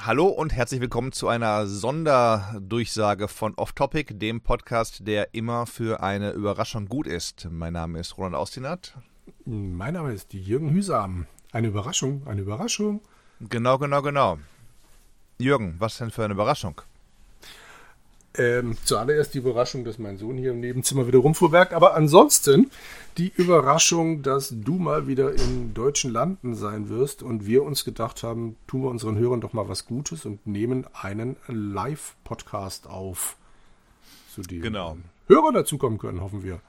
Hallo und herzlich willkommen zu einer Sonderdurchsage von Off Topic, dem Podcast, der immer für eine Überraschung gut ist. Mein Name ist Roland Austinat. Mein Name ist Jürgen Hüsam. Eine Überraschung, eine Überraschung. Genau, genau, genau. Jürgen, was denn für eine Überraschung? Ähm, zuallererst die Überraschung, dass mein Sohn hier im Nebenzimmer wieder rumfuhrwerkt. Aber ansonsten die Überraschung, dass du mal wieder in deutschen Landen sein wirst und wir uns gedacht haben, tun wir unseren Hörern doch mal was Gutes und nehmen einen Live-Podcast auf. Zu dem Genau. Hörer dazukommen können, hoffen wir.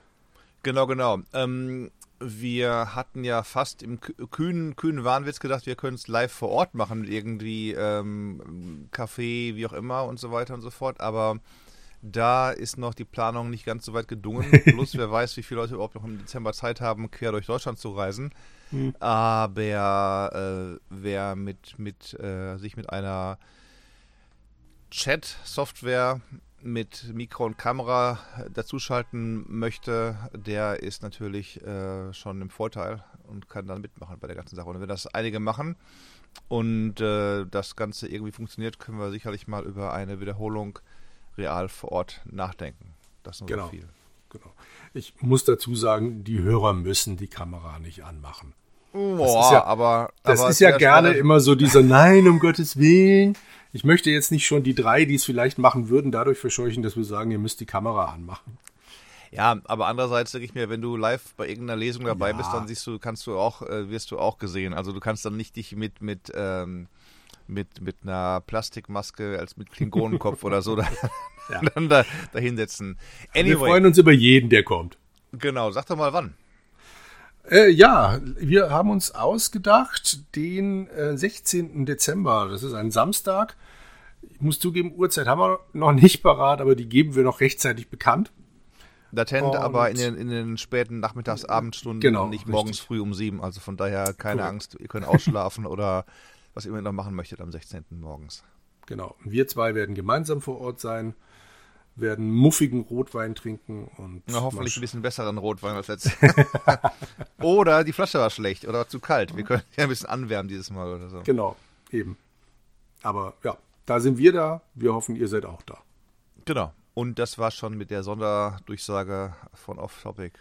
Genau, genau. Ähm, wir hatten ja fast im kü- kühnen, kühnen Wahnwitz gedacht, wir können es live vor Ort machen, irgendwie ähm, Café, wie auch immer und so weiter und so fort. Aber da ist noch die Planung nicht ganz so weit gedungen. Plus, wer weiß, wie viele Leute überhaupt noch im Dezember Zeit haben, quer durch Deutschland zu reisen. Aber äh, wer mit, mit, äh, sich mit einer Chat-Software mit Mikro und Kamera dazuschalten möchte, der ist natürlich äh, schon im Vorteil und kann dann mitmachen bei der ganzen Sache. Und wenn das einige machen und äh, das Ganze irgendwie funktioniert, können wir sicherlich mal über eine Wiederholung real vor Ort nachdenken. Das nur Genau. so viel. Genau. Ich muss dazu sagen, die Hörer müssen die Kamera nicht anmachen. Boah, ist ja- aber Das aber ist ja gerne immer so dieser Nein, um Gottes Willen. Ich möchte jetzt nicht schon die drei, die es vielleicht machen würden, dadurch verscheuchen, dass wir sagen, ihr müsst die Kamera anmachen. Ja, aber andererseits denke ich mir, wenn du live bei irgendeiner Lesung dabei Ja. bist, dann siehst du, kannst du auch, äh, wirst du auch gesehen. Also du kannst dann nicht dich mit mit ähm, mit mit einer Plastikmaske als mit Klingonenkopf oder so da, Ja. dann da, da hinsetzen. Wir Anyway, freuen uns über jeden, der kommt. genau, sag doch mal wann. Äh, ja, wir haben uns ausgedacht, den äh, 16. Dezember, das ist ein Samstag. Ich muss zugeben, Uhrzeit haben wir noch nicht parat, aber die geben wir noch rechtzeitig bekannt. Latent, Und- aber in den, in den späten Nachmittags-, Abendstunden, Genau, nicht morgens richtig. früh um sieben. Also von daher keine Korrekt. Angst, ihr könnt ausschlafen oder was ihr noch machen möchtet am 16. morgens. Genau. Wir zwei werden gemeinsam vor Ort sein, werden muffigen Rotwein trinken und Na, hoffentlich ein bisschen besseren Rotwein als letztes. oder die Flasche war schlecht oder zu kalt. Wir können ja ein bisschen anwärmen dieses Mal oder so. Genau, eben. Aber ja, da sind wir da. Wir hoffen, ihr seid auch da. Genau. Und das war schon mit der Sonderdurchsage von Off Topic,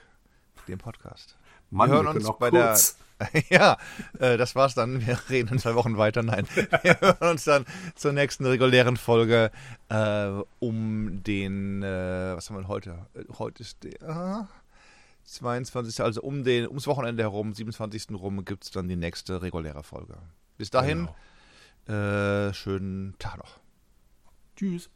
dem Podcast. Mann, wir hören wir uns auch bei kurz. der. ja, äh, das war's dann. Wir reden in zwei Wochen weiter. Nein, wir hören uns dann zur nächsten regulären Folge äh, um den. Äh, was haben wir denn heute? Äh, Heute ist der. ah, 22. Also um den, ums Wochenende herum, 27. rum, gibt's dann die nächste reguläre Folge. Bis dahin, Genau. äh, schönen Tag noch. Tschüss.